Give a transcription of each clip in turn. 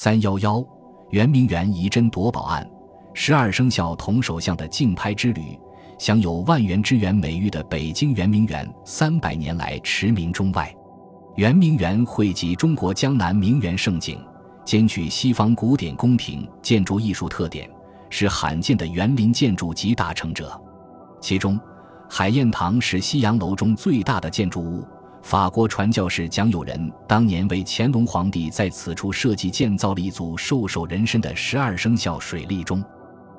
三幺幺圆明园遗珍夺宝案，十二生肖铜首像的竞拍之旅，享有万园之园美誉的北京圆明园，三百年来驰名中外。圆明园汇集中国江南名园胜景，兼具西方古典宫廷建筑艺术特点，是罕见的园林建筑集大成者。其中，海晏堂是西洋楼中最大的建筑物。法国传教士蒋友仁当年为乾隆皇帝在此处设计建造了一组兽首人身的十二生肖水立钟。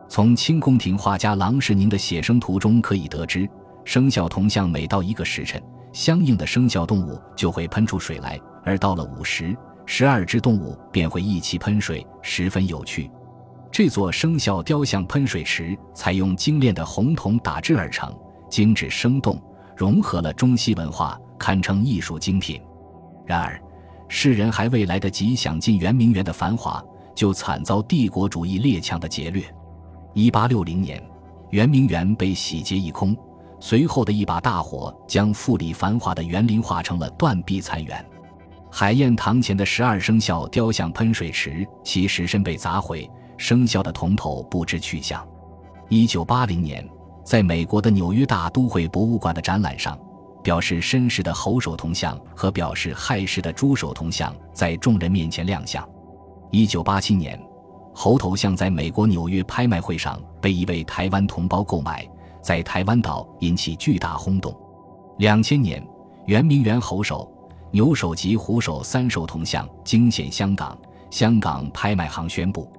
从清宫廷画家郎世宁的写生图中可以得知，生肖铜像每到一个时辰，相应的生肖动物就会喷出水来，而到了午时，十二只动物便会一起喷水，十分有趣。这座生肖雕像喷水池采用精炼的红铜打制而成，精致生动，融合了中西文化。堪称艺术精品。然而，世人还未来得及享尽圆明园的繁华，就惨遭帝国主义列强的劫掠。一八六零年，圆明园被洗劫一空，随后的一把大火将富丽繁华的园林化成了断壁残垣。海晏堂前的十二生肖雕像喷水池，其石身被砸毁，生肖的铜头不知去向。一九八零年，在美国的纽约大都会博物馆的展览上。表示绅士的猴首铜像和表示害事的猪首铜像在众人面前亮相。一九八七年，猴头像在美国纽约拍卖会上被一位台湾同胞购买，在台湾岛引起巨大轰动。两千年，圆明园猴首、牛首及虎首三首铜像惊现香港，香港拍卖行宣布，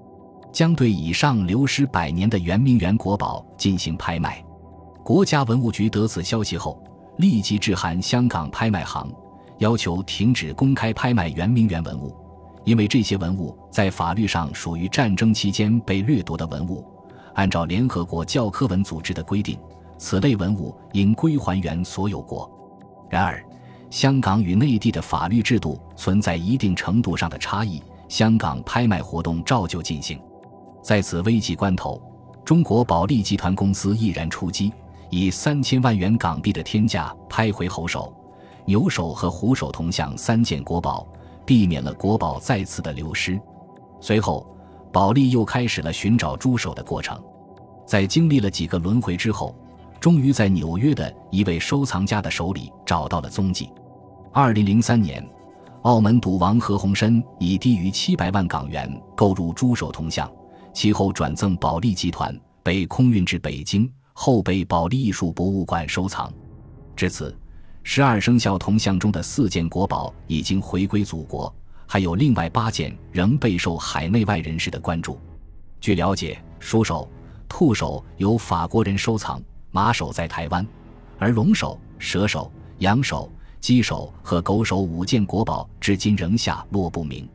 将对以上流失百年的圆明园国宝进行拍卖。国家文物局得此消息后。立即致函香港拍卖行，要求停止公开拍卖圆明园文物，因为这些文物在法律上属于战争期间被掠夺的文物。按照联合国教科文组织的规定，此类文物应归还原所有国。然而，香港与内地的法律制度存在一定程度上的差异，香港拍卖活动照旧进行。在此危急关头，中国保利集团公司毅然出击。以三千万元港币的天价拍回猴首、牛首和虎首铜像三件国宝，避免了国宝再次的流失。随后，保利又开始了寻找猪首的过程。在经历了几个轮回之后，终于在纽约的一位收藏家的手里找到了踪迹。二零零三年，澳门赌王何鸿燊以低于七百万港元购入猪首铜像，其后转赠保利集团，被空运至北京。后被保利艺术博物馆收藏。至此，十二生肖铜像中的四件国宝已经回归祖国，还有另外八件仍备受海内外人士的关注。据了解，鼠首、兔首由法国人收藏，马首在台湾，而龙首、蛇首、羊首、鸡首和狗首五件国宝至今仍下落不明。